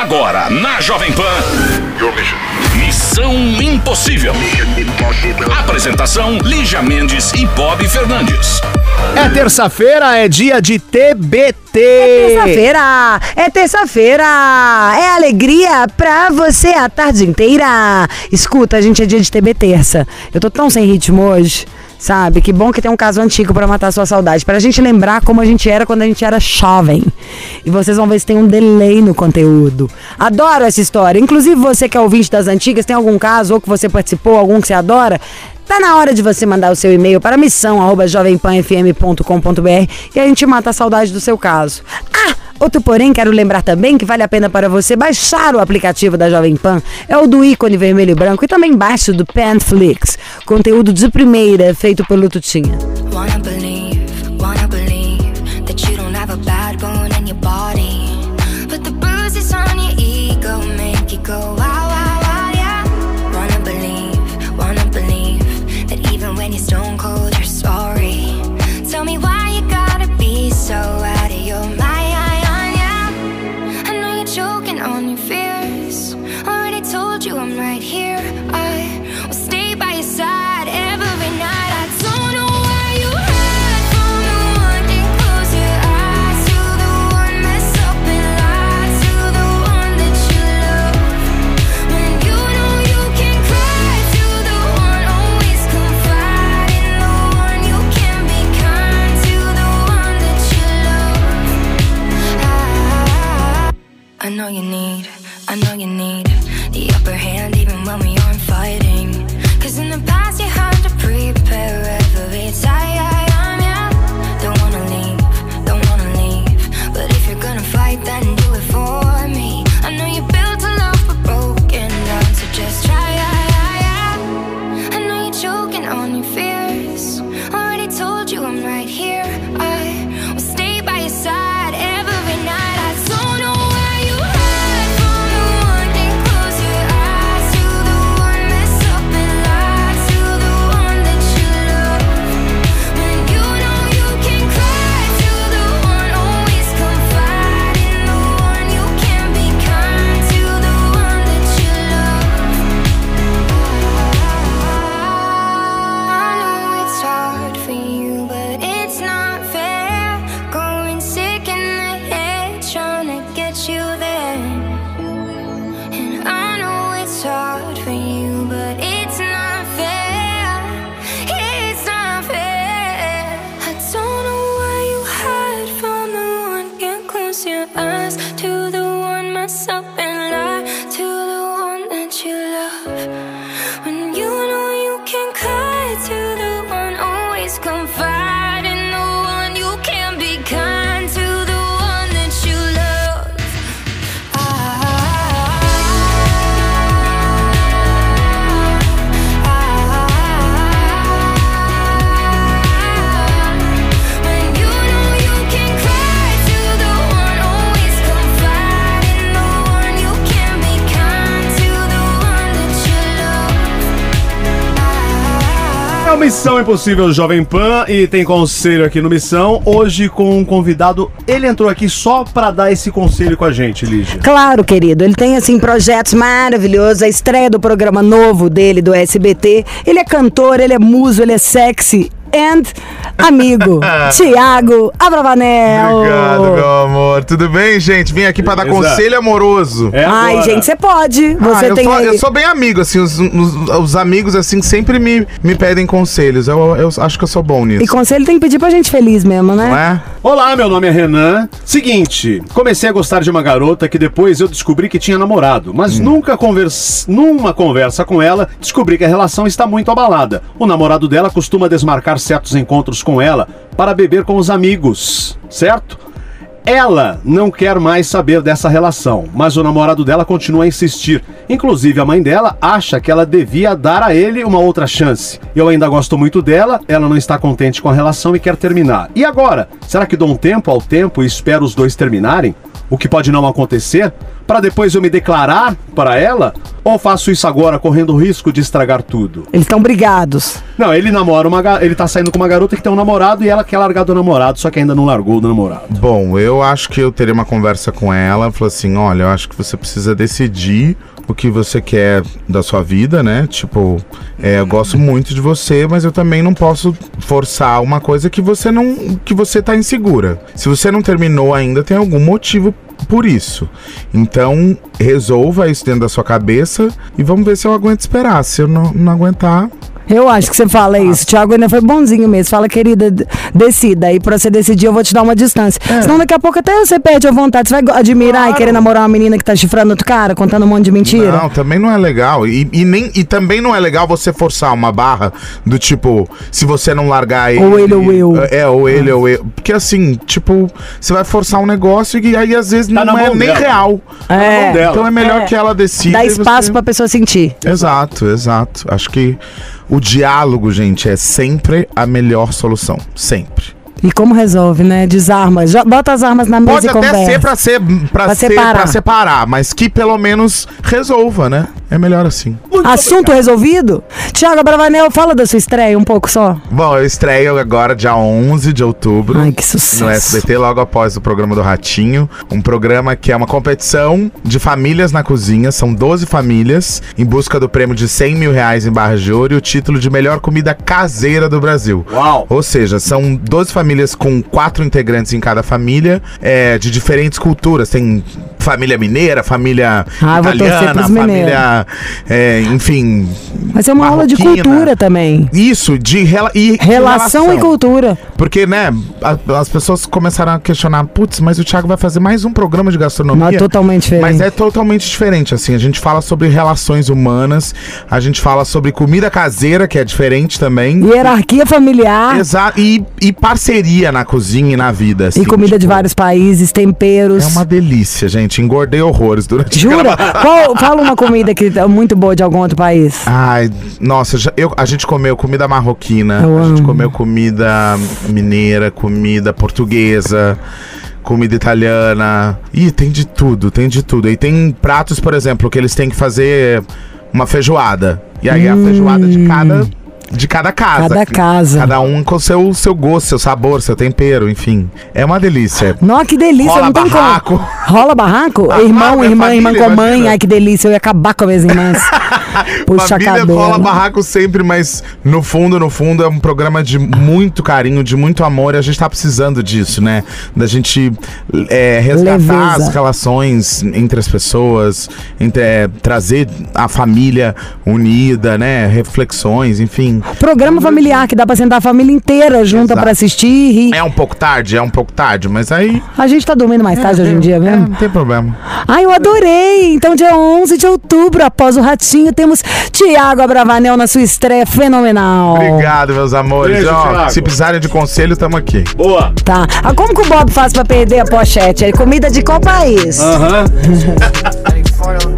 Agora, na Jovem Pan. Missão Impossível. Apresentação: Lígia Mendes e Bob Fernandes. É terça-feira, é dia de TBT. Terça-feira, é terça-feira, é alegria pra você a tarde inteira. Escuta, a gente é dia de TB terça. Eu tô tão sem ritmo hoje, sabe? Que bom que tem um caso antigo pra matar sua saudade, pra gente lembrar como a gente era quando a gente era jovem. E vocês vão ver se tem um delay no conteúdo. Adoro essa história. Inclusive você que é ouvinte das antigas, tem algum caso ou que você participou, algum que você adora? Tá na hora de você mandar o seu e-mail para missão@jovempanfm.com.br e a gente mata a saudade do seu caso. Ah, outro porém, quero lembrar também que vale a pena para você baixar o aplicativo da Jovem Pan. É o do ícone vermelho e branco e também baixe o do Panflix. Conteúdo de primeira feito pelo Tutinha. Go Missão Impossível Jovem Pan e tem conselho aqui no Missão. Hoje com um convidado. Ele entrou aqui só pra dar esse conselho com a gente, Lígia. Claro, querido. Ele tem, assim, projetos maravilhosos. A estreia do programa novo dele, do SBT. Ele é cantor, ele é muso, ele é sexy. And amigo, Tiago Abravanel. Obrigado, meu amor. Tudo bem, gente? Vim aqui pra dar Beleza. conselho amoroso. É Ai, agora. gente, você pode. Você Ah, eu, tem sou, aí- eu sou bem amigo, assim, os, os- os amigos, assim, sempre me, me pedem conselhos. Eu, eu acho que eu sou bom nisso. E conselho tem que pedir pra gente feliz mesmo, né? Não é? Olá, meu nome é Renan. Seguinte, comecei a gostar de uma garota que depois eu descobri que tinha namorado, mas nunca convers... numa conversa com ela descobri que a relação está muito abalada. O namorado dela costuma desmarcar certos encontros com ela para beber com os amigos, certo? Ela não quer mais saber dessa relação, mas o namorado dela continua a insistir. Inclusive, a mãe dela acha que ela devia dar a ele uma outra chance. Eu ainda gosto muito dela, ela não está contente com a relação e quer terminar. E agora? Será que dou um tempo ao tempo e espero os dois terminarem? O que pode não acontecer? pra depois eu me declarar para ela? Ou faço isso agora correndo o risco de estragar tudo? Eles estão brigados. Não, ele namora uma ele tá saindo com uma garota que tem um namorado e ela quer largar do namorado, só que ainda não largou do namorado. Bom, eu acho que eu teria uma conversa com ela, falou assim, olha, eu acho que você precisa decidir o que você quer da sua vida, né? Tipo, é, eu gosto muito de você, mas eu também não posso forçar uma coisa que você não, que você tá insegura. Se você não terminou ainda, tem algum motivo por isso. Então, resolva isso dentro da sua cabeça e vamos ver se eu aguento esperar. Se eu não, não aguentar, Eu acho que você fala isso. O Thiago ainda foi bonzinho mesmo. Fala, querida, decida. E pra você decidir, eu vou te dar uma distância. Senão daqui a pouco até você perde a vontade. Você vai admirar e querer namorar uma menina que tá chifrando outro cara, contando um monte de mentira. Não, também não é legal. E, e nem, e também não é legal você forçar uma barra do tipo, se você não largar ele. Ou ele ou eu. É, ou ele ou eu. Porque assim, tipo, você vai forçar um negócio e aí às vezes Tá não é nem dela. real. É. dela. Então é melhor É. que ela decida. Dá espaço você- pra pessoa sentir. Exato, exato. Acho que o diálogo, gente, é sempre a melhor solução. Sempre. E como resolve, né? Desarma. Bota as armas na mesa Pode e até conversa. ser pra ser pra, Pra ser separar. pra separar, mas que pelo menos resolva, né? É melhor assim. Assunto resolvido? Tiago Bravanel, fala da sua estreia um pouco só. Bom, eu estreio agora dia 11 de outubro. Ai, que sucesso. No SBT, logo após o programa do Ratinho. Um programa que é uma competição de famílias na cozinha. São 12 famílias em busca do prêmio de 100 mil reais em barra de ouro e o título de melhor comida caseira do Brasil. Uau! Ou seja, são 12 famílias com quatro integrantes em cada família, é, de diferentes culturas. Tem família mineira, família Ah, italiana, pros é, enfim. Vai ser uma aula de cultura também. Isso, de rela e de Relação e cultura. porque, né, a- as pessoas começaram a questionar, putz, mas o Thiago vai fazer mais um programa de gastronomia. Mas totalmente diferente. Mas é totalmente diferente, assim. A gente fala sobre relações humanas, a gente fala sobre comida caseira, que é diferente também. Hierarquia familiar Exato. E, e parceria na cozinha e na vida. assim, e comida de tipo, vários países, temperos. É uma delícia, gente. Engordei horrores durante a Jura? Qual, fala uma comida que é muito boa de algum outro país. Ai, nossa, eu, a gente comeu comida marroquina, Eu a gente amo. comeu comida mineira, comida portuguesa, comida italiana. Ih, tem de tudo, tem de tudo. E tem pratos, por exemplo, que eles têm que fazer uma feijoada. E aí é a feijoada de cada de cada casa. Cada casa. Cada um com seu seu gosto, seu sabor, seu tempero, enfim. É uma delícia. Nossa, que delícia, Rola não tem barraco. como. Rola barraco? Ah, irmão, minha irmã, irmã família, com mãe. imagina. Ai, que delícia, eu ia acabar com as minhas irmãs. Puxa Família cabelo. rola barraco sempre, mas no fundo, no fundo, é um programa de muito carinho, de muito amor, e a gente tá precisando disso, né? Da gente é, resgatar Leveza. as relações entre as pessoas, entre, é, trazer a família unida, né? Reflexões, enfim. Programa familiar que dá pra sentar a família inteira junta Exato. pra assistir e rir. É um pouco tarde, é um pouco tarde, mas aí. A gente tá dormindo mais tarde hoje em dia é, mesmo. não tem problema. Ai, eu adorei! Então, dia 11 de outubro, após o Ratinho, temos Tiago Abravanel na sua estreia fenomenal. Obrigado, meus amores. Beijo, Ó, se precisarem de conselho, estamos aqui. Boa! Tá. Ah, como que o Bob faz pra perder a pochete? É comida de qual país? Aham.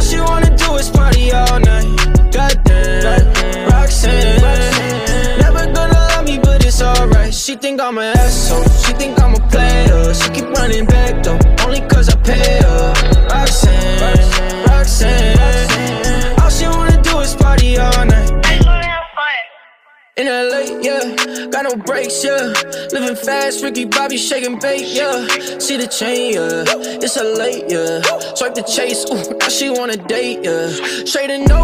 All she wanna do is party all night. Goddamn, Roxanne. Never gonna love me, but it's alright. She think I'm an asshole. She think I'm a player. She keep running back though, only cause I pay her. Roxanne, Roxanne. All she wanna do is party all night. In LA, yeah, got no brakes, yeah. Living fast, Ricky Bobby shaking bait, yeah. See the chain, yeah. It's a late, yeah. Swipe the chase, ooh, now she wanna date, yeah. Straight and no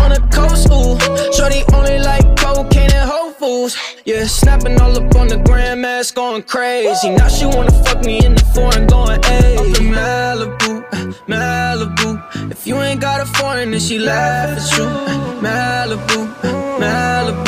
on the coast, ooh. Shorty only like cocaine and Whole Foods, yeah. Snapping all up on the grandmas, going crazy. Now she wanna fuck me in the foreign, going, ayy. Up in Malibu, Malibu. If you ain't got a foreign, then she laugh at you. Malibu, Malibu.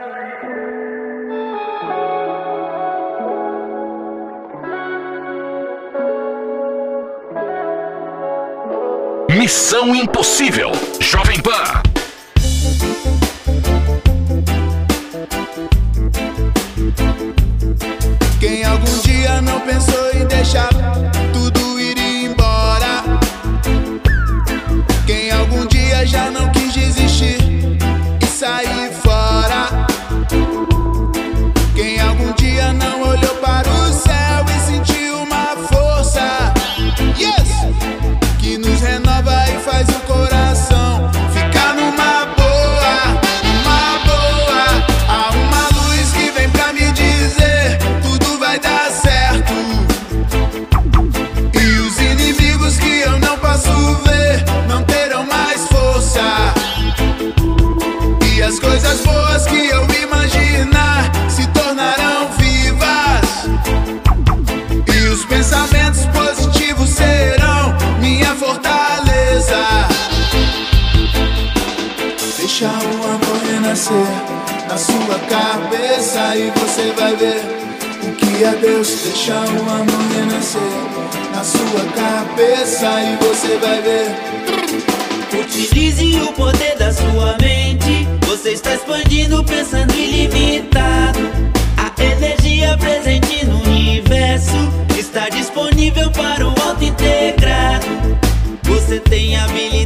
Missão Impossível. Jovem Pan. Quem algum dia não pensou em deixar na sua cabeça e você vai ver o que é Deus. Deixa o amor renascer na sua cabeça e você vai ver. Utilize o poder da sua mente. Você está expandindo, pensando ilimitado. A energia presente no universo está disponível para o auto integrado. Você tem habilidade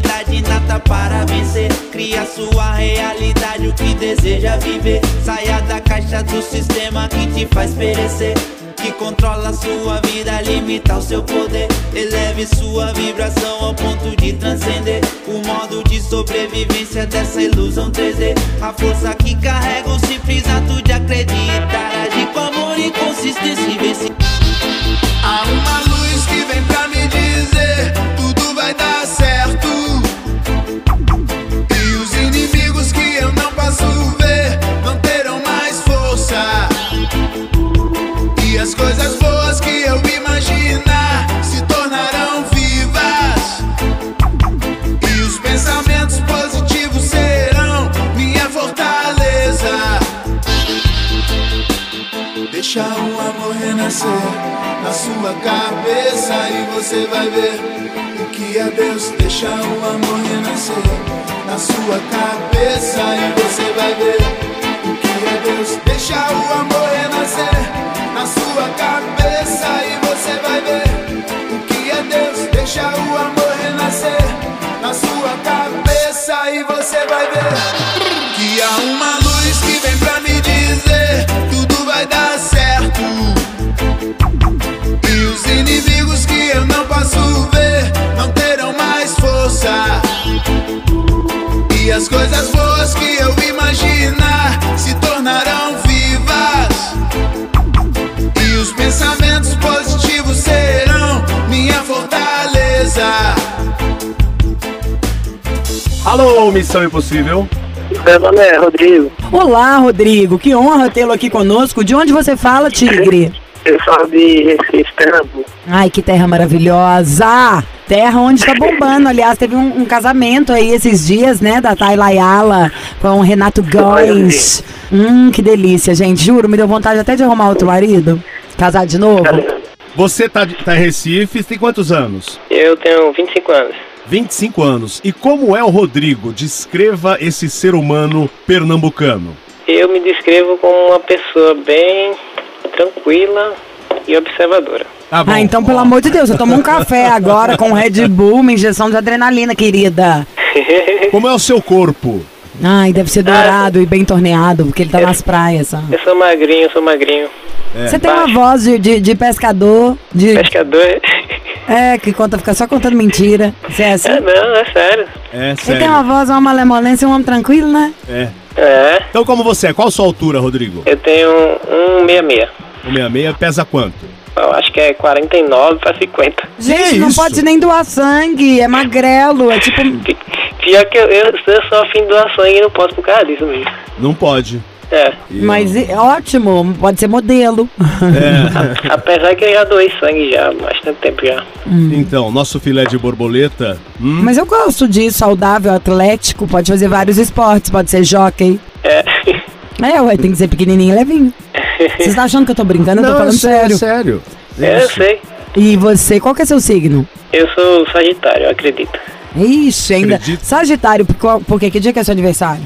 inata para vencer. Cria sua realidade, o que deseja viver. Saia da caixa do sistema que te faz perecer. Que controla sua vida, limita o seu poder. Eleve sua vibração ao ponto de transcender o modo de sobrevivência dessa ilusão 3D. A força que carrega o simples ato de acreditar. Agir com amor e consistência e vencer. Há uma luz que vem pra me dizer tudo vai dar certo. Deixa o amor renascer na sua cabeça e você vai ver o que é Deus. Deixa o amor renascer na sua cabeça e você vai ver o que é Deus. Deixa o amor renascer na sua cabeça e você vai ver o que é Deus. Deixa o amor renascer na sua cabeça e você vai ver que há uma luz que eu não posso ver não terão mais força. E as coisas boas que eu imaginar se tornarão vivas. E os pensamentos positivos serão minha fortaleza. Alô, Missão Impossível. Meu nome é Rodrigo. Olá, Rodrigo. Que honra tê-lo aqui conosco. De onde você fala, Tigre? Eu sou de Recife, Pernambuco. Ai, que terra maravilhosa! Terra onde está bombando. Aliás, teve um, um casamento aí esses dias, né? Da Tayla Ayala com o Renato Góes. Hum, que delícia, gente. Juro, me deu vontade até de arrumar outro marido. Casar de novo. Você tá, de- tá em Recife, tem quantos anos? Eu tenho 25 anos. 25 anos. E como é o Rodrigo? Descreva esse ser humano pernambucano. Eu me descrevo como uma pessoa bem tranquila e observadora. Tá bom. Ah, então, pelo Ó. amor de Deus, eu tomo um café agora com Red Bull, uma injeção de adrenalina, querida. Como é o seu corpo? Ai, deve ser dourado e bem torneado, porque ele tá nas praias, sabe? Eu sou magrinho, eu sou magrinho. Você tem uma voz de, de, de pescador, de. Pescador. É, que conta, fica só contando mentira. Você é assim? É, não, é sério. É, Ele sério. tem uma voz, uma malemolência, um homem tranquilo, né? É. É, Então, como você é? Qual a sua altura, Rodrigo? eu tenho um 66. O 66 pesa quanto? Eu acho que é 49 pra 50. Gente, não isso? pode nem doar sangue, é magrelo, é tipo. Pior que eu, eu, eu sou afim de doar sangue e não posso por causa disso mesmo. Não pode. É. Mas é ótimo, pode ser modelo. É. Apesar que eu já doei sangue já há bastante tempo já. Então, nosso filé de borboleta. hum, Mas eu gosto disso, saudável, atlético, pode fazer vários esportes, pode ser jockey. É. É, ué, tem que ser pequenininho e levinho. Vocês estão achando que eu tô brincando? Eu tô Não, falando é sério, sério. sério. É, eu sei. E você, qual que é seu signo? Eu sou sagitário, eu acredito. Ixi, ainda. Acredito. Sagitário, por, qual- por quê? Que dia que é seu aniversário?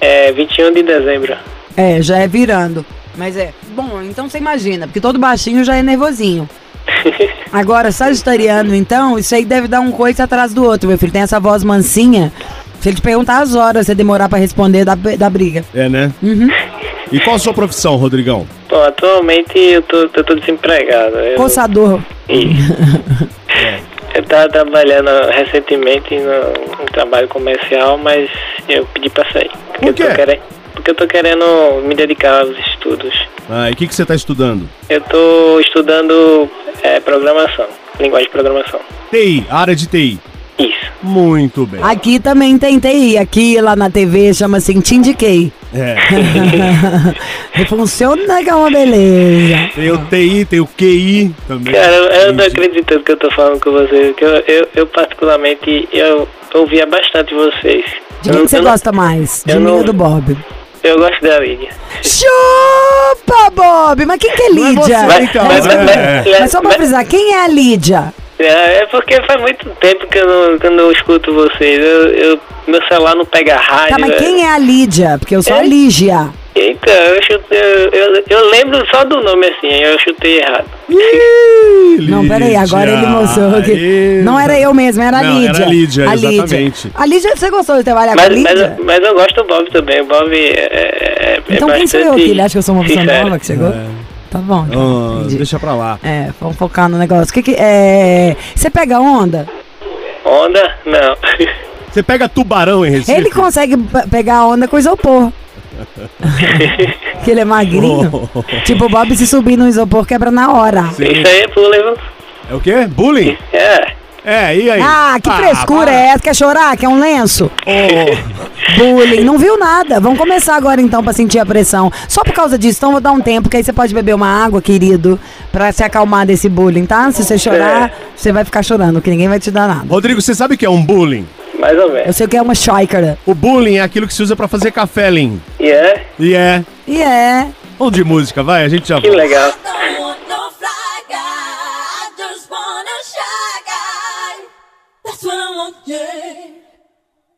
É 21 de dezembro. É, já é virando. Mas é. Bom, então você imagina, porque todo baixinho já é nervosinho. Agora, sagitariano, então, isso aí deve dar um coice atrás do outro, meu filho. Tem essa voz mansinha. Se ele te perguntar as horas, você demorar pra responder da, da briga. É, né? Uhum. E qual a sua profissão, Rodrigão? Bom, atualmente eu tô, eu tô desempregado. Eu, Coçador. Isso. Eu tava trabalhando recentemente no, no trabalho comercial, mas eu pedi pra sair. Porque Por eu tô quê? querendo, porque eu tô querendo me dedicar aos estudos. Ah, e o que, que você tá estudando? Eu tô estudando é, programação, linguagem de programação. TI, área de TI. Isso. Muito bem. Aqui também tem TI. Aqui lá na TV chama te indiquei. É. E Funciona que é uma beleza. Tem o TI, tem o QI também. Cara, eu, não acredito que eu tô falando com vocês, que eu, eu, eu particularmente, eu ouvia bastante vocês. De quem que você gosta mais? De mim não- ou do Bob? Eu gosto da Lídia. Chupa, Bob! Mas quem que é é você, Lídia? então. mas, é. mas- Mas só pra mas- frisar, quem é a Lídia? É é porque faz muito tempo que eu não, que eu não escuto vocês. Eu, eu- meu celular não pega rádio. Tá, mas é. quem é a Lídia? Porque eu sou a É? Lígia. Então, eu, chutei, eu, eu, eu lembro só do nome assim, eu chutei errado. Ih, Não, peraí, agora ele mostrou que. Não era eu mesmo, era a Não, Lídia. era a Lídia, a exatamente. A Lídia, você gostou de trabalhar com a Mas, Lídia? mas, mas eu gosto do Bob também. O Bob é, é, é então quem sou eu que ele acha que eu sou uma pessoa sincero. nova que chegou? Tá bom. então, entendi. deixa pra lá. É, vamos focar no negócio. Que que é. Você pega onda? Onda? Não. Você pega tubarão em Recife? Ele consegue pe- pegar onda com isopor. que ele é magrinho. Tipo, o Bob se subir no isopor quebra na hora. Sim. Isso aí é pula. É o quê? Bullying? É. É, e aí? Ah, que frescura para. é essa? Quer chorar? Quer um lenço? Bullying. Não viu nada. Vamos começar agora então pra sentir a pressão. Só por causa disso, então vou dar um tempo, que aí você pode beber uma água, querido, pra se acalmar desse bullying, tá? Se você chorar, você vai ficar chorando, que ninguém vai te dar nada. Rodrigo, você sabe o que é um bullying? Mais ou Eu menos. sei o que é uma chácara. O bullying é aquilo que se usa pra fazer café, Lin. E é? E é. E é. Vamos de música, vai, a gente já Que volta. legal.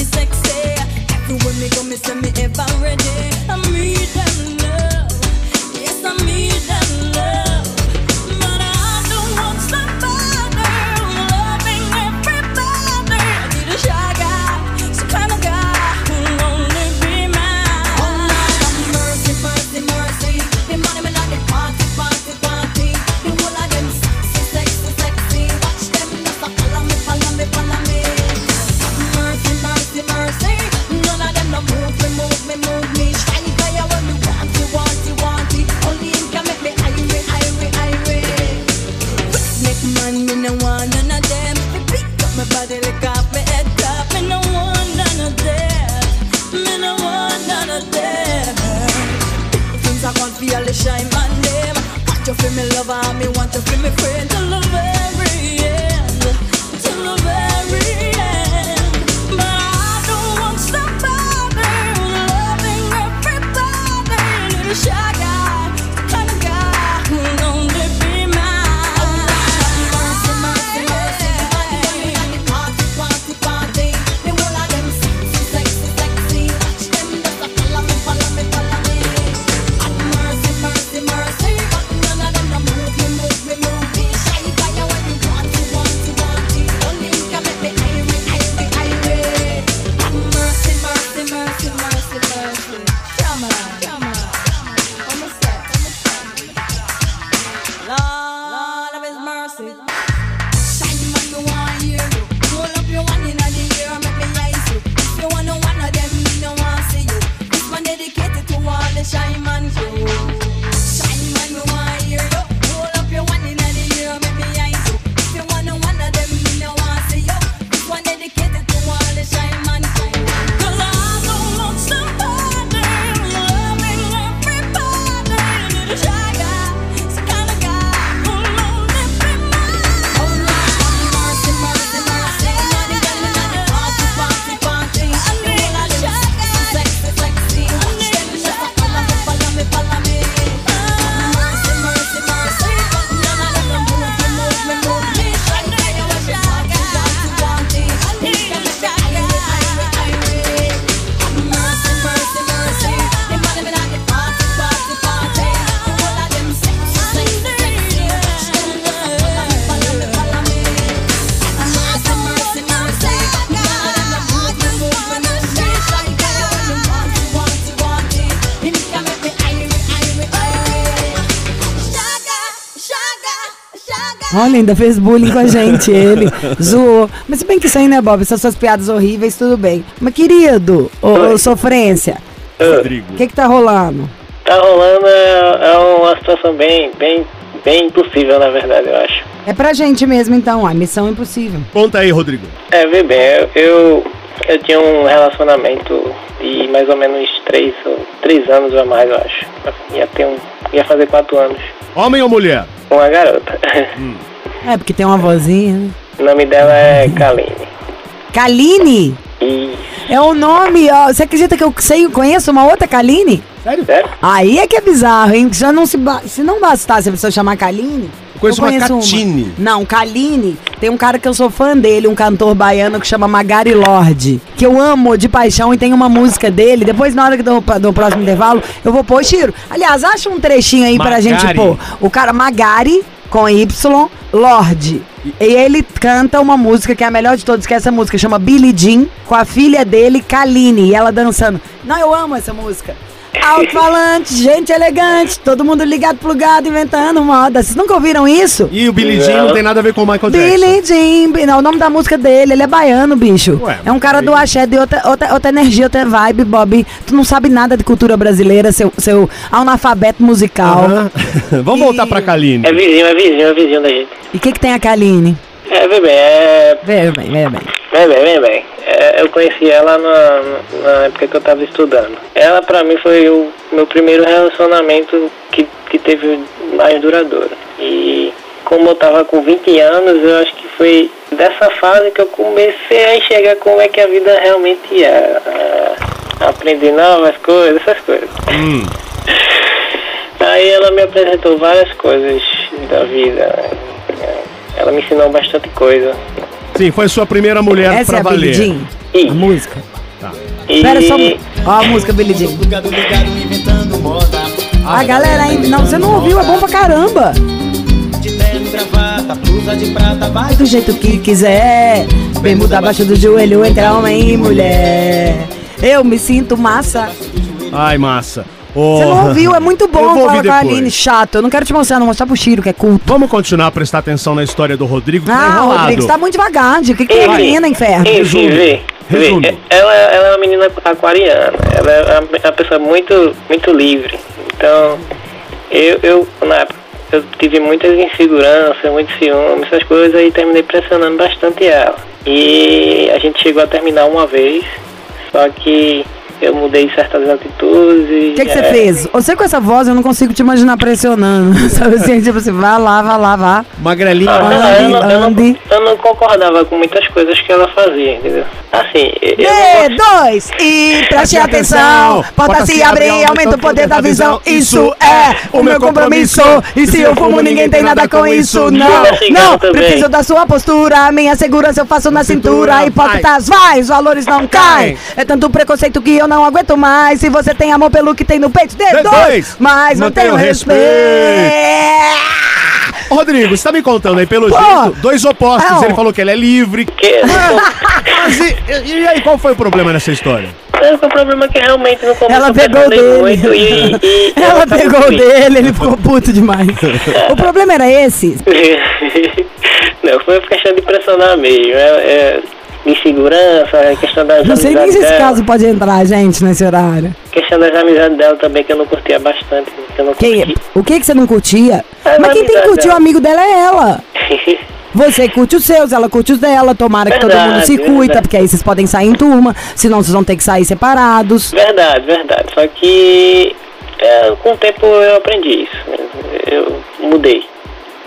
me sexy. Everywhere me go, me say me ever ready. I need love. Yes, I need love. shine my name. Want you feel me lover, me want you feel me friend. Olha, ainda fez bullying com a gente, ele. Zoou. Mas se bem que isso aí, né, Bob? Essas suas piadas horríveis, tudo bem. Mas, querido, ô, ô, sofrência, Rodrigo. o que que tá rolando? Tá rolando é, é uma situação bem, bem, bem impossível, na verdade, eu acho. É pra gente mesmo, então, a missão impossível. Conta aí, Rodrigo. É, vê bem, eu, eu, eu tinha um relacionamento de mais ou menos três, ou- três anos ou mais, eu acho. Ia, ter um, ia fazer quatro anos. Homem ou mulher? Uma garota. É, porque tem uma vozinha, né? o nome dela é Kaline. Kaline? É o nome, ó. Você acredita que eu sei, conheço uma outra Kaline? Sério? Sério? Aí é que é bizarro, hein? Já não se, ba- se não bastasse a pessoa chamar Kaline. Eu conheço uma Catine. Não, Kaline. Tem um cara que eu sou fã dele, um cantor baiano que chama Magari Lorde. Que eu amo de paixão e tem uma música dele. Depois, na hora que do, do próximo intervalo, eu vou pôr Chiro. Aliás, acha um trechinho aí pra Magari. gente pôr. O cara Magari, com Y, Lorde. E ele canta uma música que é a melhor de todas, que é essa música, chama Billie Jean, com a filha dele, Kaline, e ela dançando. Não, eu amo essa música. Alto-falante, gente elegante, todo mundo ligado, plugado, inventando moda. Vocês nunca ouviram isso? E o Billy Jean não tem nada a ver com o Michael Jackson. Billie Jean, não, o nome da música dele, ele é baiano, bicho. Ué, é um cara do axé, de outra, outra, outra energia, outra vibe, Bob. Tu não sabe nada de cultura brasileira, seu, seu analfabeto musical. Vamos voltar pra Kaline. É vizinho, é vizinho, é vizinho da gente. E o que, que tem a Kaline? É, vê bem, é. Vê bem, vê bem. Vem bem, vem bem. É, eu conheci ela na, na época que eu tava estudando. Ela pra mim foi o meu primeiro relacionamento que, que teve mais duradouro. E como eu tava com 20 anos, eu acho que foi dessa fase que eu comecei a enxergar como é que a vida realmente é. A aprender novas coisas, essas coisas. Aí ela me apresentou várias coisas da vida. Ela me ensinou bastante coisa. Sim, foi sua primeira mulher Essa pra é a valer. Billie Jean? A música? E... Pera só. Ó a música Billie Jean. A galera ainda. Não, você não ouviu, é bom pra caramba. De terno, gravata, blusa de prata, vai Do jeito que quiser. Vem mudar abaixo do joelho entre homem e mulher. Eu me sinto massa. Ai, massa. Você não ouviu, é muito bom falar com a. Aline. Chato. Eu não quero te mostrar, não mostrar pro Chiro, que é culto. Vamos continuar a prestar atenção na história do Rodrigo. que tá Ah, enrolado. Rodrigo, você tá muito devagar. O que, que tem a menina, inferno? Enfim, Resume. vê. vê. Resume. Ela, ela é uma menina aquariana. Ela é uma- uma pessoa muito, muito livre. Então, eu, eu, na época, eu tive muitas inseguranças, muitos ciúmes, essas coisas, e terminei pressionando bastante ela. E a gente chegou a terminar uma vez, só que eu mudei certas atitudes. O que, que você é, fez? Você com essa voz, eu não consigo te imaginar pressionando. Sabe assim, tipo assim, vá lá, vá lá, vá. Magrelinha. Ah, não, eu, Ande, não, eu, não, ande. eu não concordava com muitas coisas que ela fazia, entendeu? Assim, eu não D2 e preste atenção. Porta se abrir, aumenta o poder da visão. Isso é o meu compromisso. E se eu fumo, ninguém tem nada com isso. Não, não, preciso da sua postura. Minha segurança eu faço na cintura. Hipócritas, vai, os valores não caem. É tanto preconceito que eu não aguento mais. Se você tem amor pelo que tem no peito, D2. D2, Mas não tenho respeito. Ô, Rodrigo, você tá me contando aí, pelo Pô. jeito, dois opostos. Não. Ele falou que ele é livre. Que, Mas e, e aí, qual foi o problema nessa história? O problema é que realmente no começo Ela pegou dele. muito e, e Ela pegou o ruim. dele, ele ficou puto demais. O problema era esse. Não, foi questão de pressionar mesmo. É, é insegurança, é questão das Não sei nem se esse caso pode entrar, gente, nesse horário. Questão das amizades dela também, que eu não curtia bastante. Que eu não curti. o que que você não curtia? É, Mas quem tem que curtir o dela. amigo dela é ela. Você curte os seus, ela curte os dela. Tomara que todo mundo Verdade, se cuida, verdade. porque aí vocês podem sair em turma. Senão vocês vão ter que sair separados. Verdade, verdade. Só que é, com o tempo eu aprendi isso. Eu mudei.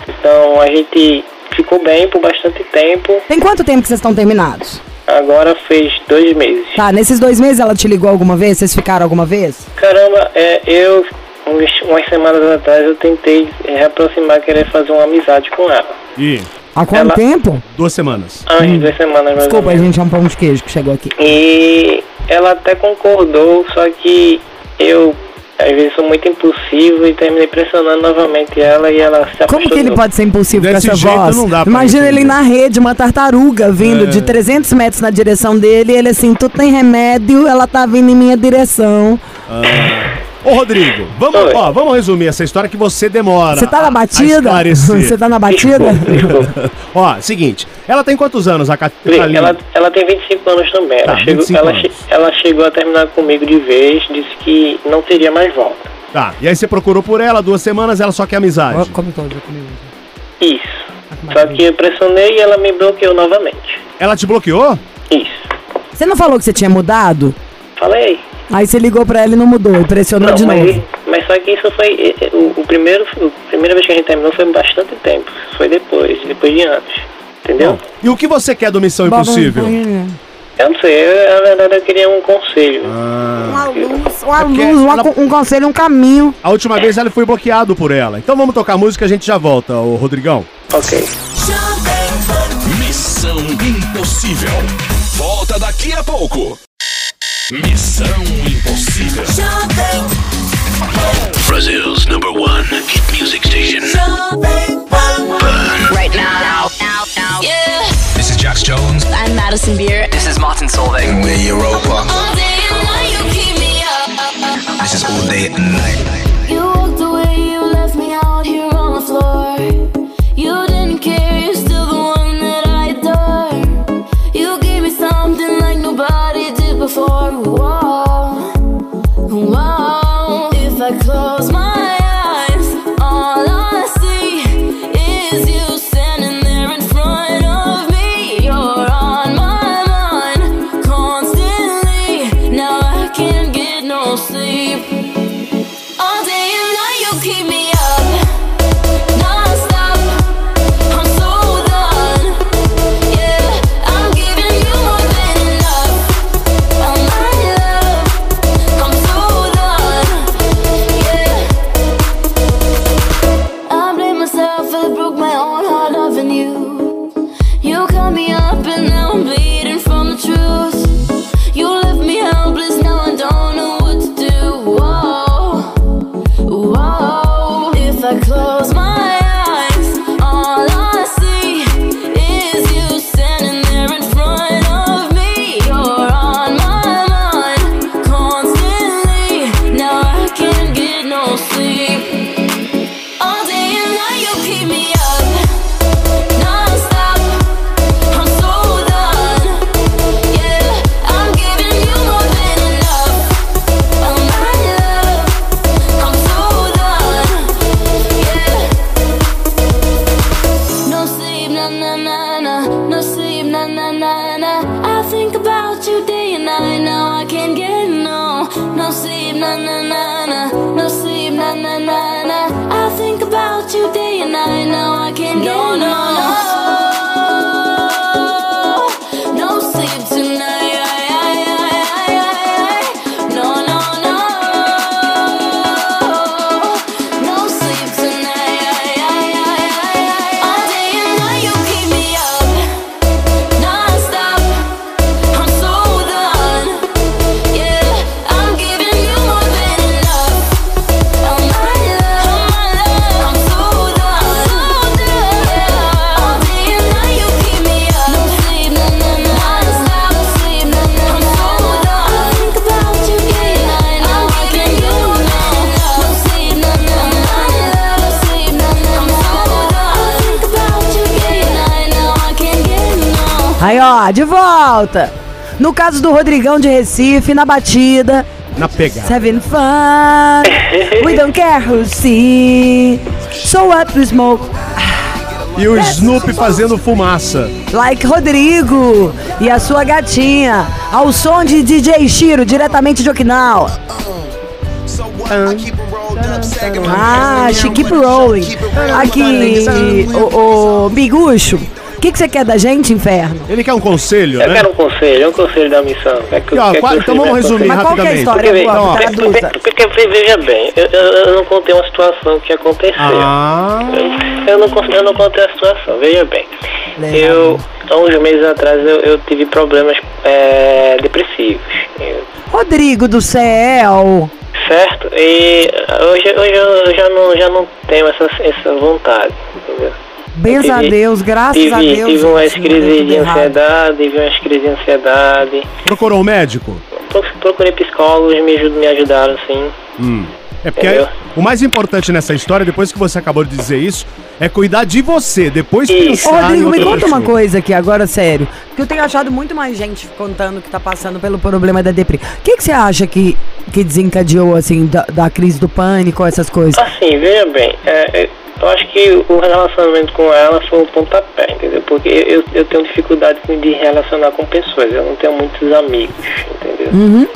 Então a gente ficou bem por bastante tempo. Tem quanto tempo que vocês estão terminados? Agora fez dois meses. Tá, nesses dois meses ela te ligou alguma vez? Vocês ficaram alguma vez? Caramba, é, eu uns- umas semanas atrás eu tentei reaproximar, querer fazer uma amizade com ela. E Há quanto Ela- tempo? duas semanas. Há umas duas semanas Desculpa, menos. gente, é um pão de queijo que chegou aqui. E ela até concordou, só que eu às vezes sou muito impulsivo e terminei pressionando novamente ela e ela se Como que ele apaixonou. pode ser impulsivo Desse com essa jeito voz? não dá pra Imagina ele na rede, uma tartaruga vindo É. de 300 metros na direção dele, e ele assim, tu tem remédio, ela tá vindo em minha direção. Ô, Rodrigo, vamos, Oi. ó, vamos resumir essa história que você demora. Você tá na batida? Você tá na batida? Desculpa. Ó, seguinte, ela tem quantos anos, a Catalina? Ela, ela tem 25 anos também. Ela, Tá, chegou, 25 ela, anos. che- ela chegou a terminar comigo de vez, disse que não teria mais volta. Tá, e aí você procurou por ela, duas semanas, ela só quer amizade. Come todo, comigo. Isso. Só que eu pressionei e ela me bloqueou novamente. Ela te bloqueou? Isso. Você não falou que você tinha mudado? Falei. Aí você ligou pra ela e não mudou, e pressionou Não, de mas, novo. mas só que isso foi. eh, eh, O, o primeiro, a primeira vez que a gente terminou foi bastante tempo. Foi depois, depois de anos. Entendeu? E o que você quer do Missão Impossível? Eu não sei, eu, na verdade eu queria um conselho. Uma luz, uma É luz, uma ela- um conselho, um caminho. A última vez ele foi bloqueado por ela. Então vamos tocar música e a gente já volta, ô Rodrigão. Ok. Missão Impossível. Volta daqui a pouco. Missão Impossível. Brazil's number one hit music station. Right now, now, now, yeah. This is Jax Jones. I'm Madison Beer. This is Martin Solveig. We're Europa. All day and night, you keep me up. This is all day and night. De volta. No caso do Rodrigão de Recife, na batida. Na pegada. Having fun. We don't care who see. So what we smoke. E o Snoopy fazendo fumaça. Like Rodrigo e a sua gatinha. Ao som de DJ Shiro, diretamente de Okinawa. Ah, she keep rolling. Aqui, o, o Bigucho, que, que você quer da gente, inferno? Ele quer um conselho, Eu né? quero um conselho, um conselho da missão. Quer que, ó, quer que qua- eu então sirva vamos resumir? Mas qual que é a rapidamente. história? Porque, porque, traduza. porque, porque, veja bem, eu, eu, eu não contei uma situação que aconteceu. Ah, Eu, eu não, eu não contei a situação, veja bem. Eu, há uns meses atrás, eu, eu tive problemas é, depressivos. Eu- Rodrigo do céu. certo? E hoje, hoje eu já não, já não tenho essa, essa vontade, entendeu? Benza a tive- Deus, graças tive, a Deus. Tive umas crises de ansiedade, tive umas crises de ansiedade. procurou um médico? Pro- Procurei psicólogos, me, ajud- me ajudaram, sim. Hum. É porque o mais importante nessa história, depois que você acabou de dizer isso, é cuidar de você. Depois Isso. Ô, pensar em Rodrigo, me conta uma coisa aqui agora, sério. Porque eu tenho achado muito mais gente contando que tá passando pelo problema da depressão. O que, que você acha que, que desencadeou, assim, da, da crise do pânico, essas coisas? Assim, veja bem, é, é, eu acho que o relacionamento com ela foi um pontapé, entendeu? Porque eu, eu tenho dificuldade de relacionar com pessoas, eu não tenho muitos amigos, entendeu? Uhum.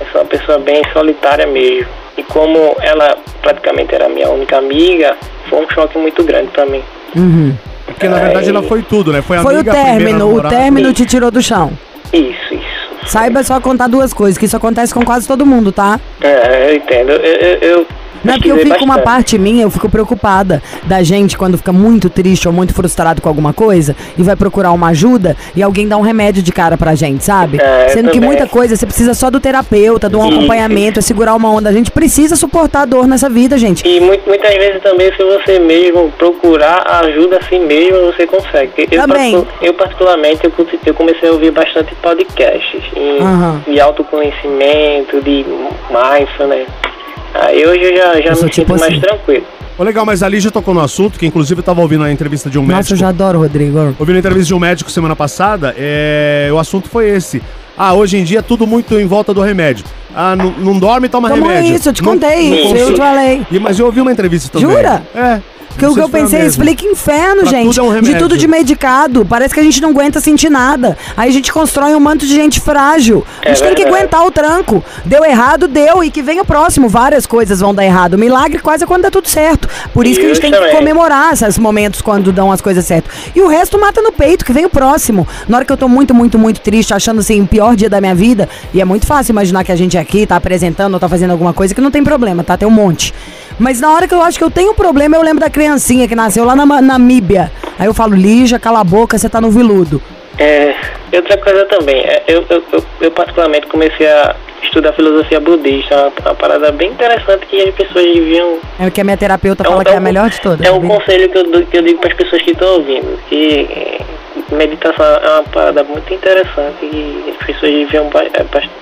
Eu sou uma pessoa bem solitária mesmo. E como ela praticamente era minha única amiga, foi um choque muito grande pra mim. Uhum. Porque na verdade ela foi tudo, né? Foi, Foi o amiga, primeira término, o término te tirou do chão. Isso, isso. Saiba só contar duas coisas, que isso acontece com quase todo mundo, tá? É, eu entendo. Eu, eu, eu Não porque eu fico uma bastante. parte minha, eu fico preocupada da gente quando fica muito triste ou muito frustrado com alguma coisa e vai procurar uma ajuda e alguém dá um remédio de cara pra gente, sabe? É, Sendo que muita coisa você precisa só do terapeuta, de um Isso. acompanhamento, é segurar uma onda. A gente precisa suportar a dor nessa vida, gente. E muito, muitas vezes também, se você mesmo procurar ajuda assim mesmo, você consegue. Eu, Também. eu particularmente, eu, comecei a ouvir bastante podcasts em- Aham. de autoconhecimento, de mindfulness. Aí hoje eu já, já Eu sou me tipo sinto mais assim. tranquilo. Ô, legal, mas a Lígia tocou no assunto, que inclusive eu tava ouvindo a entrevista de um médico. Nossa, eu já adoro, Rodrigo. Ouvindo a entrevista de um médico semana passada, é, o assunto foi esse. Ah, hoje em dia tudo muito em volta do remédio. Ah, não, dorme, toma Toma remédio. isso, eu te Não- contei não isso, eu te falei. E, mas eu ouvi uma entrevista também. Jura? É. Porque não o que eu a pensei, mesma. explica inferno, Pra gente. tudo é um de tudo de medicado. Parece que a gente não aguenta sentir nada. Aí a gente constrói um manto de gente frágil. A É gente tem que verdade. aguentar o tranco. Deu errado, deu. E que vem o próximo. Várias coisas vão dar errado. O milagre quase é quando dá tudo certo. Por isso que a gente tem que comemorar esses momentos quando dão as coisas certas. E o resto mata no peito, que vem o próximo. Na hora que eu tô muito, muito, muito triste, achando assim, o pior dia da minha vida. E é muito fácil imaginar que a gente aqui tá apresentando ou tá fazendo alguma coisa que não tem problema, tá? Tem um monte. Mas na hora que eu acho que eu tenho um problema, eu lembro da criancinha que nasceu lá na Namíbia. Aí eu falo, Lígia, cala a boca, você tá no viludo. É, outra coisa também, é, eu, eu, eu, eu particularmente comecei a estudar filosofia budista, uma, uma parada bem interessante que as pessoas deviam É o que a minha terapeuta É um- fala que é é a um- melhor de todas. É um sabia? conselho que eu, que eu digo para as pessoas que estão ouvindo, que meditação é uma parada muito interessante e as pessoas deviam bas-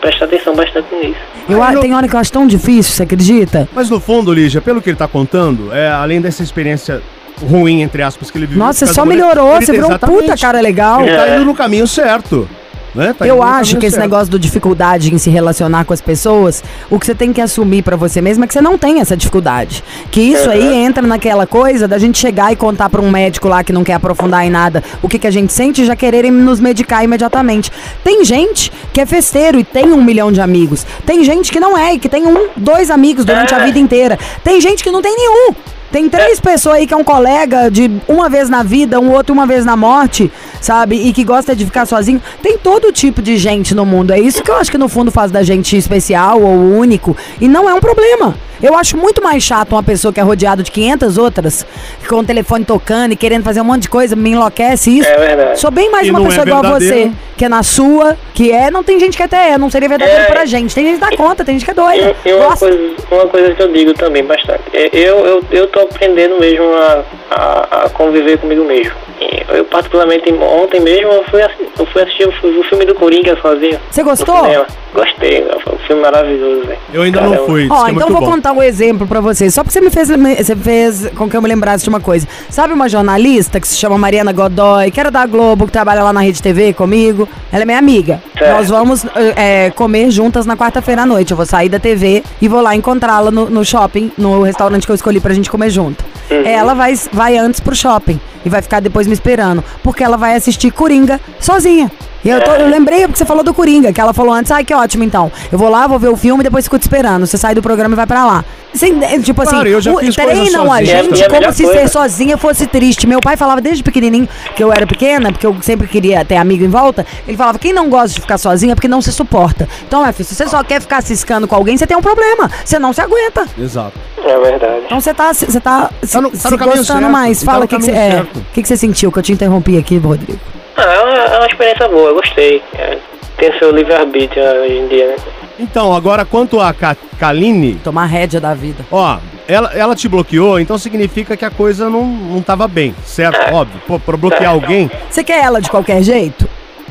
prestar atenção bastante nisso. Eu, a- tem hora que eu acho tão difícil, você acredita? Mas no fundo, Lígia, pelo que ele tá contando, é, além dessa experiência ruim, entre aspas, que ele viveu. Nossa, só melhorou, ele você virou um puta cara legal. Ele tá É. indo no caminho certo. Né? Tá eu acho que esse certo. negócio do dificuldade em se relacionar com as pessoas, o que você tem que assumir pra você mesmo é que você não tem essa dificuldade. Que isso aí entra naquela coisa da gente chegar e contar pra um médico lá que não quer aprofundar em nada o que, que a gente sente e já quererem nos medicar imediatamente. Tem gente que é festeiro e tem um milhão de amigos. Tem gente que não é e que tem um, dois amigos durante a vida inteira. Tem gente que não tem nenhum. Tem três pessoas aí que é um colega de uma vez na vida, um outro uma vez na morte, sabe? E que gosta de ficar sozinho. Tem todo tipo de gente no mundo. É isso que eu acho que no fundo faz da gente especial ou único. E não é um problema. Eu acho muito mais chato uma pessoa que é rodeada de 500 outras, com o telefone tocando e querendo fazer um monte de coisa, me enlouquece isso. É verdade. Sou bem mais E uma é pessoa igual a você, que é na sua, que é. Não tem gente que até é, não seria verdadeiro É. pra gente. Tem gente que dá conta, tem gente que é doida. E, e uma, Gosta. coisa, uma coisa que eu digo também bastante. é, Eu, eu, eu tô aprendendo mesmo a, a, a conviver comigo mesmo. Eu, particularmente, ontem mesmo, eu fui, eu fui assistir o, fi- o filme do Coringa sozinho. Você no gostou? Gostei, foi um filme maravilhoso, velho. Eu ainda Caramba. não fui. Ó, é então vou bom. contar um exemplo pra você. Só porque você me fez, você fez com que eu me lembrasse de uma coisa. Sabe uma jornalista que se chama Mariana Godoy, que era da Globo, que trabalha lá na Rede TV comigo? Ela é minha amiga. Certo. Nós vamos é, comer juntas na quarta-feira à noite. Eu vou sair da TV e vou lá encontrá-la no, no shopping, no restaurante que eu escolhi pra gente comer junto. Ela vai, vai antes pro shopping e vai ficar depois me esperando, porque ela vai assistir Coringa sozinha. E eu, tô- eu lembrei porque você falou do Coringa, que ela falou antes, ai que ótimo então. Eu vou lá, vou ver o filme e depois fico te esperando. Você sai do programa e vai pra lá. Sem, é, tipo Claro, assim, eu já fiz treinam a. É gente minha como se coisa. ser sozinha fosse triste. Meu pai falava desde pequenininho, que eu era pequena, porque eu sempre queria ter amigo em volta. Ele falava, quem não gosta de ficar sozinha é porque não se suporta. Então, meu filho, se você só quer ficar ciscando com alguém, você tem um problema. Você não se aguenta. Exato. É verdade. Então você tá, você tá, se, no- tá se gostando certo, mais. tá Fala o que, que você caminho é. que, que você sentiu que eu te interrompi aqui, Rodrigo? Ah, é uma, é uma experiência boa, eu gostei. É, tem seu livre-arbítrio hoje em dia, né? Então, agora quanto a Ka- Kaline, Tomar rédea da vida. ó, ela, ela te bloqueou, então significa que a coisa não, não tava bem, certo? Óbvio. Pô, pra bloquear alguém, Você quer ela de qualquer jeito?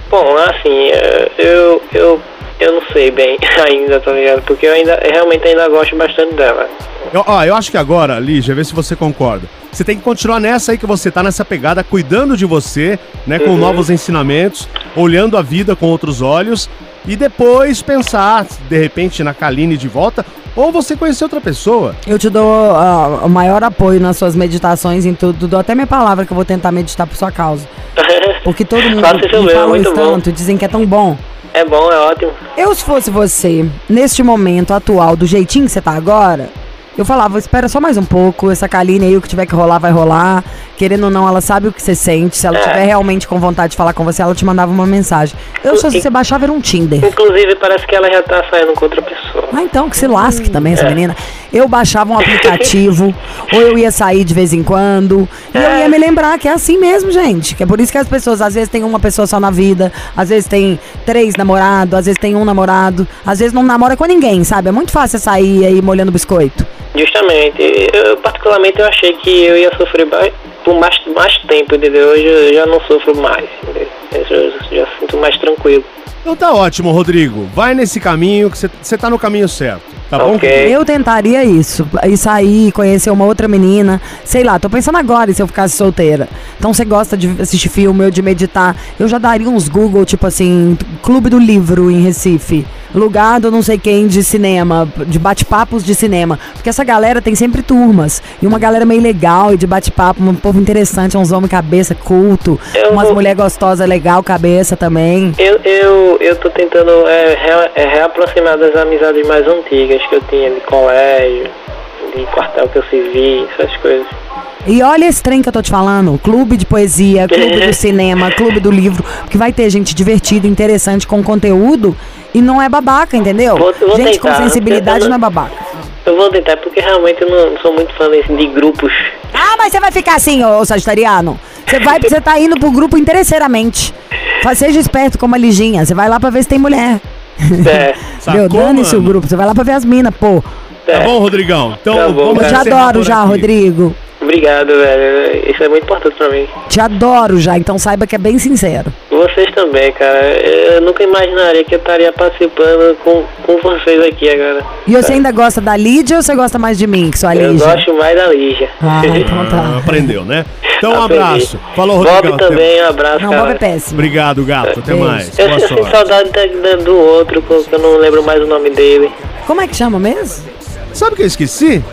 Bom, assim, é, eu, eu, eu não sei bem ainda, tá ligado? Porque eu ainda, eu realmente ainda gosto bastante dela. Eu, ó, eu acho que agora, Lígia, vê se você concorda. Você tem que continuar nessa aí que você tá nessa pegada, cuidando de você, né, com Uhum. novos ensinamentos, olhando a vida com outros olhos e depois pensar, de repente, na Kaline de volta ou você conhecer outra pessoa. Eu te dou ah, o maior apoio nas suas meditações, em tudo. Dou até minha palavra que eu vou tentar meditar por sua causa. Porque todo mundo fala tanto, dizem que é tão bom. É bom, é ótimo. Eu, se fosse você, neste momento atual, do jeitinho que você tá agora, eu falava, espera só mais um pouco, essa Kaline aí, o que tiver que rolar, vai rolar. Querendo ou não, ela sabe o que você sente. Se ela É. tiver realmente com vontade de falar com você, ela te mandava uma mensagem. Eu, se você baixava, era um Tinder. Inclusive, parece que ela já tá saindo com outra pessoa. Ah, então, que se lasque também É. essa menina. Eu baixava um aplicativo, ou eu ia sair de vez em quando, e eu ia me lembrar que é assim mesmo, gente. Que é por isso que as pessoas, às vezes, tem uma pessoa só na vida, às vezes tem três namorados, às vezes tem um namorado, às vezes não namora com ninguém, sabe? É muito fácil sair aí molhando biscoito. Justamente. Eu, particularmente, eu achei que eu ia sofrer por mais, mais tempo, entendeu? Hoje eu já não sofro mais, entendeu? Eu já, sinto mais tranquilo. Então tá ótimo, Rodrigo. Vai nesse caminho que você tá no caminho certo. Tá bom? Ok. Eu tentaria isso, ir sair, conhecer uma outra menina, sei lá, tô pensando agora se eu ficasse solteira. Então você gosta de assistir filme ou de meditar, eu já daria uns Google, tipo assim, Clube do Livro em Recife, lugar do não sei quem de cinema, de bate-papos de cinema, porque essa galera tem sempre turmas, e uma galera meio legal e de bate-papo, um povo interessante, uns homens cabeça culto, Eu umas vou- mulher gostosa legal cabeça também. Eu, eu, eu tô tentando é, rea- é, reaproximar das amizades mais antigas que eu tinha de colégio, de quartel que eu servi, essas coisas. E olha esse trem que eu tô te falando: clube de poesia, clube do cinema, clube do livro, que vai ter gente divertida, interessante, com conteúdo e não é babaca, entendeu? Vou- vou gente tentar, com sensibilidade não é babaca. Eu vou tentar, porque realmente eu não sou muito fã desse- de grupos. Ah, mas você vai ficar assim, ô, ô Sagitariano. Você vai, você tá indo pro grupo interesseiramente. Seja esperto como a Liginha. Você vai lá pra ver se tem mulher. É, Meu, dane-se o grupo. Você vai lá pra ver as minas, pô. Tá bom, Rodrigão? Então Tá bom, Eu encerrar adoro já. Rodrigo. Obrigado, velho. Isso é muito importante pra mim. Te adoro já, então saiba que é bem sincero. Vocês também, cara. Eu nunca imaginaria que eu estaria participando com, com vocês aqui agora. E você ainda gosta da Lídia ou você gosta mais de mim, que sou a Eu Lígia? gosto mais da Lígia. Ah, então tá. Aprendeu, né? Então um Aprendi. abraço. Falou, Bob Rodrigão. também, um abraço, Não, cara. Bob é péssimo. Obrigado, gato. Até Beijo. mais. Eu, Boa eu sinto saudade da- da- do outro, que eu não lembro mais o nome dele. Como é que chama mesmo? Sabe o que eu esqueci?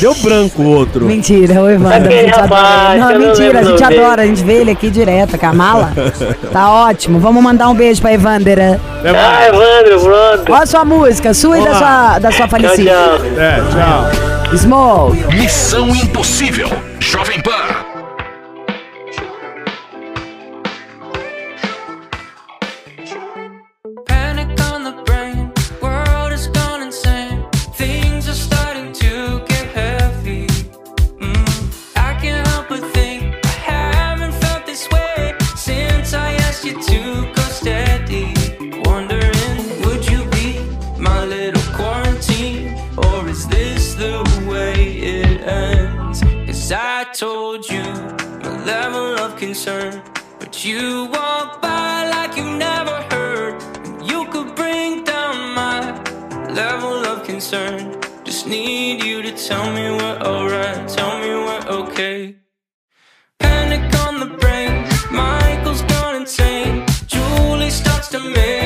Deu branco o outro. Mentira, o Evandro, a Aquele gente adora rapaz. Não, eu não mentira, a gente adora, a gente vê ele aqui direto, com a mala. Tá ótimo, vamos mandar um beijo pra Evandra. Ah, Evandro, pronto. Ó a sua música, sua e da sua, da sua falecida. É, tchau. Smoke. Missão Impossível. Jovem Pan. You walk by like you never heard. You could bring down my level of concern. Just need you to tell me we're alright, tell me we're okay. Panic on the brain, Michael's gone insane. Julie starts to make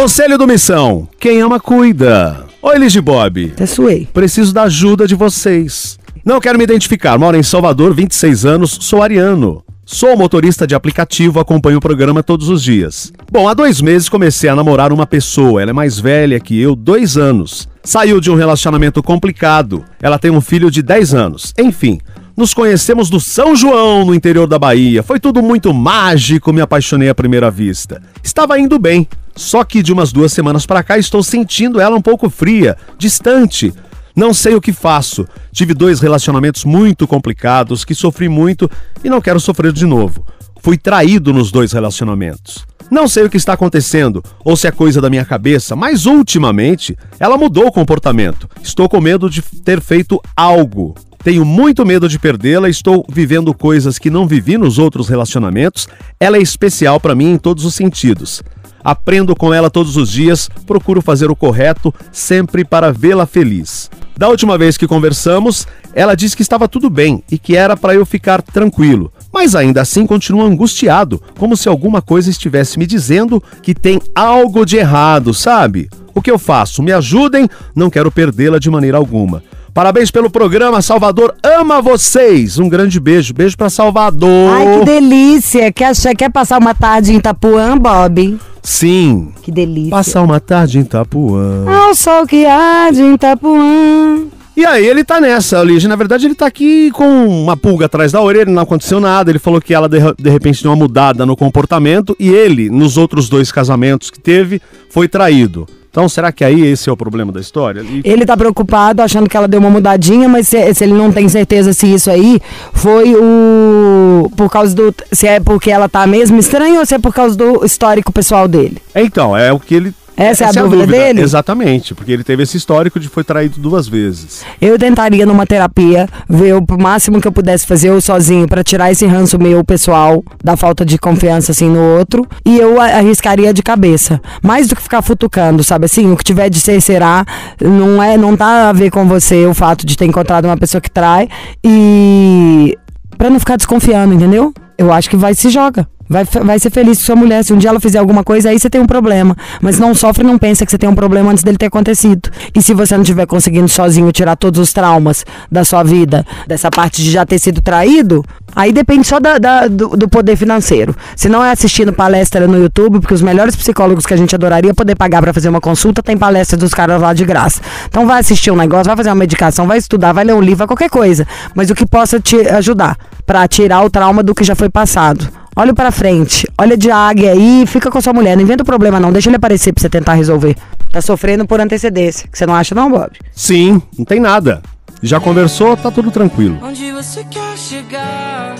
Conselho do Missão. Quem ama, cuida. Oi, Liz de Bob. Até suei. Preciso da ajuda de vocês. Não quero me identificar. Moro em Salvador, 26 anos, sou ariano. Sou motorista de aplicativo, acompanho o programa todos os dias. Bom, há dois meses comecei a namorar uma pessoa. Ela é mais velha que eu, dois anos. Saiu de um relacionamento complicado. Ela tem um filho de 10 anos. Enfim, nos conhecemos no São João, no interior da Bahia. Foi tudo muito mágico, me apaixonei à primeira vista. Estava indo bem. Só que de umas duas semanas pra cá estou sentindo ela um pouco fria, distante. Não sei o que faço. Tive dois relacionamentos muito complicados que sofri muito e não quero sofrer de novo. Fui traído nos dois relacionamentos. Não sei o que está acontecendo ou se é coisa da minha cabeça, mas ultimamente ela mudou o comportamento. Estou com medo de ter feito algo. Tenho muito medo de perdê-la, estou vivendo coisas que não vivi nos outros relacionamentos. Ela é especial para mim em todos os sentidos. Aprendo com ela todos os dias, procuro fazer o correto, sempre para vê-la feliz. Da última vez que conversamos, ela disse que estava tudo bem e que era para eu ficar tranquilo, mas ainda assim continua angustiado, como se alguma coisa estivesse me dizendo que tem algo de errado, sabe? O que eu faço? Me ajudem, não quero perdê-la de maneira alguma. Parabéns pelo programa, Salvador ama vocês. Um grande beijo, beijo pra Salvador. Ai, que delícia. Quer, quer passar uma tarde em Itapuã, Bob? Sim. Que delícia. Passar uma tarde em Itapuã. Ao sol que arde em Itapuã. E aí ele tá nessa, Lige. Na verdade, ele tá aqui com uma pulga atrás da orelha, não aconteceu nada. Ele falou que ela de, de repente deu uma mudada no comportamento e ele, nos outros dois casamentos que teve, foi traído. Então, será que aí esse é o problema da história? E- Ele tá preocupado, achando que ela deu uma mudadinha, mas se, se ele não tem certeza se isso aí foi o. Por causa do. Se é porque ela tá mesmo estranha ou se é por causa do histórico pessoal dele. Então, é o que ele. Essa é a dúvida dele? Exatamente, porque ele teve esse histórico de foi traído duas vezes. Eu tentaria numa terapia ver o máximo que eu pudesse fazer eu sozinho pra tirar esse ranço meu pessoal da falta de confiança assim no outro e eu arriscaria de cabeça, mais do que ficar futucando, sabe assim, o que tiver de ser será, não é, não tá a ver com você o fato de ter encontrado uma pessoa que trai e Pra não ficar desconfiando, entendeu? Eu acho que vai se joga. Vai, vai ser feliz com sua mulher. Se um dia ela fizer alguma coisa, aí você tem um problema. Mas não sofre, não pensa que você tem um problema antes dele ter acontecido. E se você não estiver conseguindo sozinho tirar todos os traumas da sua vida, dessa parte de já ter sido traído, aí depende só da- da- do, do poder financeiro. Se não é assistindo palestra no YouTube, porque os melhores psicólogos que a gente adoraria poder pagar pra fazer uma consulta, tem palestra dos caras lá de graça. Então vai assistir um negócio, vai fazer uma medicação, vai estudar, vai ler um livro, vai qualquer coisa. Mas o que possa te ajudar pra tirar o trauma do que já foi passado. Olha pra frente, olha de águia aí, fica com sua mulher, não inventa o problema não, deixa ele aparecer pra você tentar resolver. Tá sofrendo por antecedência, que você não acha não, Bob? Sim, não tem nada. Já conversou, tá tudo tranquilo. Onde você quer chegar?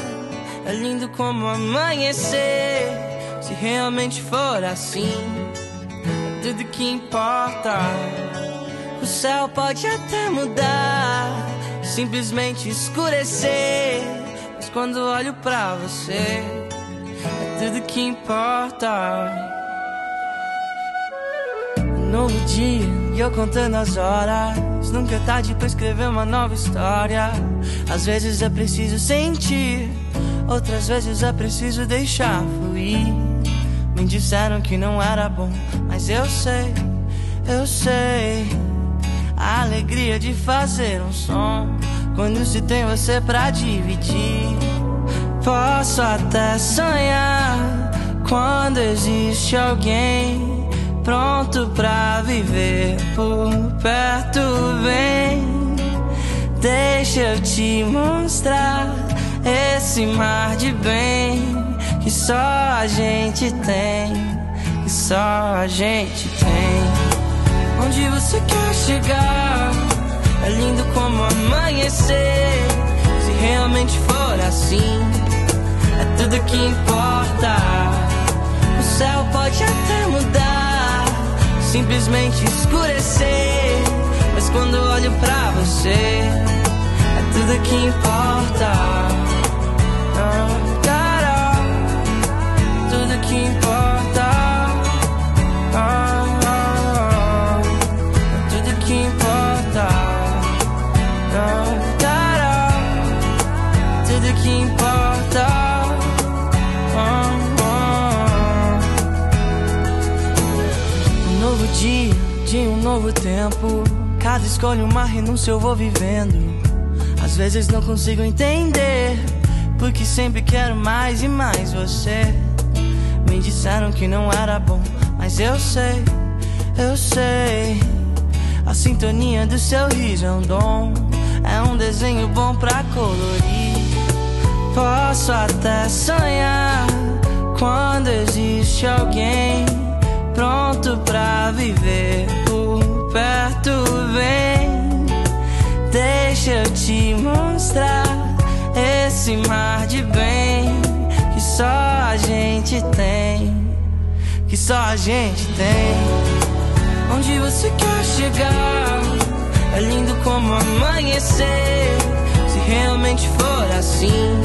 É lindo como amanhecer. Se realmente for assim, é tudo que importa. O céu pode até mudar, simplesmente escurecer. Mas quando olho pra você, é tudo que importa. Novo dia e eu contando as horas. Nunca é tarde pra escrever uma nova história. Às vezes é preciso sentir, outras vezes é preciso deixar fluir. Me disseram que não era bom, mas eu sei, eu sei. A alegria de fazer um som quando se tem você pra dividir. Posso até sonhar quando existe alguém pronto pra viver por perto. Vem, deixa eu te mostrar esse mar de bem que só a gente tem, que só a gente tem. Onde você quer chegar? É lindo como amanhecer. Se realmente for assim, é tudo que importa. O céu pode até mudar, simplesmente escurecer. Mas quando olho pra você, é tudo que importa. Ah, tudo que importa. De um novo tempo. Cada escolha, uma renúncia eu vou vivendo. Às vezes não consigo entender, porque sempre quero mais e mais você. Me disseram que não era bom, mas eu sei, eu sei. A sintonia do seu riso é um dom, é um desenho bom pra colorir. Posso até sonhar quando existe alguém pronto pra viver perto. Vem, deixa eu te mostrar esse mar de bem que só a gente tem, que só a gente tem. Onde você quer chegar? É lindo como amanhecer. Se realmente for assim,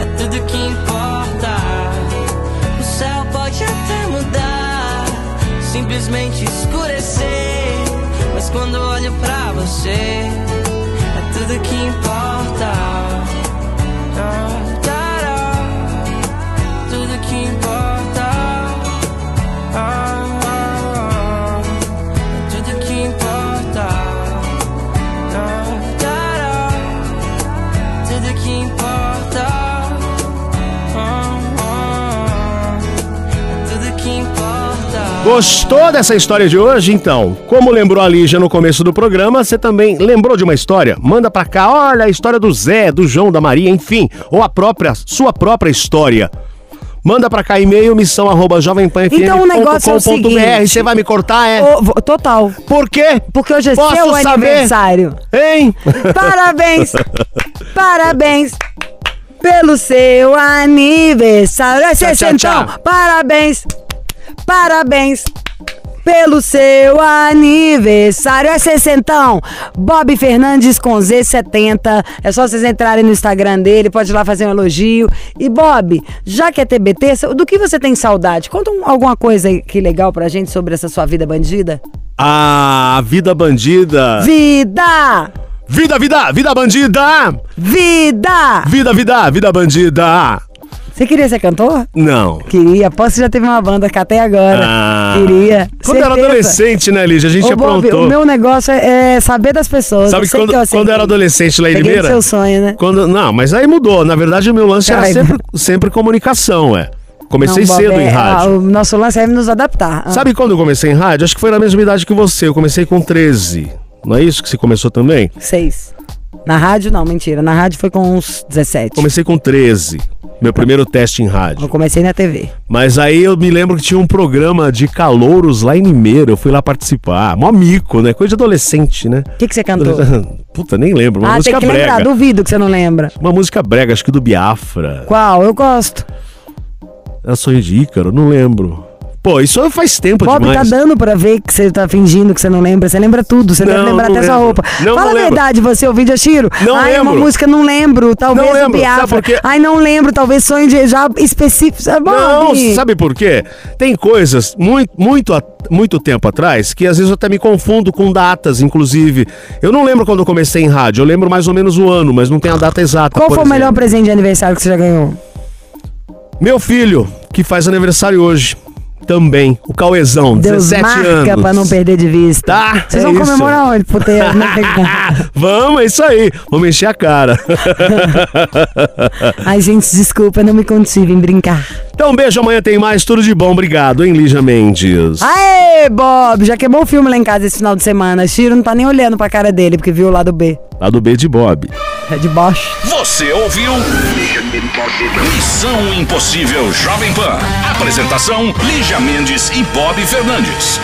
é tudo que importa. O céu pode até mudar, simplesmente escurecer. Gostou dessa história de hoje? Então, como lembrou a Lígia no começo do programa, você também lembrou de uma história? Manda pra cá, olha a história do Zé, do João, da Maria, enfim, ou a própria, sua própria história. Manda pra cá e-mail, missão arroba jovempanfm.com.br. Então, o negócio é o seguinte. Você vai me cortar, é? Vo- total. Por quê? Porque hoje é Posso seu saber? aniversário. Hein? Parabéns! Parabéns! Pelo seu aniversário. É Tchau, tchau, sessentão. tchau. Parabéns! Parabéns! Pelo seu aniversário. É sessentão. Bob Fernandes com Z70. É só vocês entrarem no Instagram dele. Pode ir lá fazer um elogio. E Bob, já que é TBT, do que você tem saudade? Conta um- alguma coisa que legal pra gente sobre essa sua vida bandida. Ah, vida bandida. Vida! Vida, vida, vida bandida! Vida! Vida, vida, vida bandida! Você queria ser cantor? Não. Queria. Que já teve uma banda cá até agora. Ah. Queria. Quando eu era Certeza. adolescente, né, Lígia? A gente Ô, Bob, aprontou. o meu negócio é é saber das pessoas. Sabe quando, que eu quando era adolescente lá em Limeira? seu sonho, né? Quando, não, mas aí mudou. Na verdade, o meu lance era Ai, sempre, sempre comunicação, é. Comecei Não, Bob, cedo é- em rádio. ah, o nosso lance é nos adaptar. Ah. Sabe quando eu comecei em rádio? Acho que foi na mesma idade que você. Eu comecei com 13. Não é isso que você começou também? Seis. Na rádio, não, mentira. Na rádio foi com uns 17. Comecei com 13. Meu primeiro teste em rádio. Eu comecei na TV. Mas aí eu me lembro que tinha um programa de calouros lá em Limeira. Eu fui lá participar. Mó mico, né? Coisa de adolescente, né? O que, que você cantou? Puta, nem lembro. Uma ah, tem música que brega. lembrar. Duvido que você não lembra. Uma música brega, acho que do Biafra. Qual? Eu gosto. Era Sonho de Ícaro, não lembro. Pô, isso faz tempo Bob, tá demais. dando pra ver que você tá fingindo que você não lembra. Você lembra tudo. Você Não, deve lembrar até sua lembro. roupa. Não, Fala não a verdade, você ouviu de Ashiro? Não Ai, uma lembro. música não lembro. Talvez Não lembro, sabe Biafra. por quê? Ai, não lembro. Talvez sonho de já específico. Sabe, Bob? Não, sabe por quê? Tem coisas muito, muito, muito tempo atrás que às vezes eu até me confundo com datas, inclusive. Eu não lembro quando eu comecei em rádio, eu lembro mais ou menos o ano, mas não tem a data exata. Qual foi o melhor exemplo. presente de aniversário que você já ganhou? Meu filho, que faz aniversário hoje, também. O Cauezão, Deus 17 marca anos. pra não perder de vista. Tá, Vocês é vão isso. comemorar onde? Puteiro, né? Vamos, é isso aí. Vamos encher a cara. Ai, gente, desculpa, não me contive em brincar. Então, um beijo. Amanhã tem mais. Tudo de bom. Obrigado, hein, Lígia Mendes. Aê, Bob! Já queimou o filme lá em casa esse final de semana. Chiro não tá nem olhando pra cara dele, porque viu o lado B. Lá do B de Bob. É de baixo. Você ouviu? Missão Impossível Jovem Pan. Apresentação: Lígia Mendes e Bob Fernandes.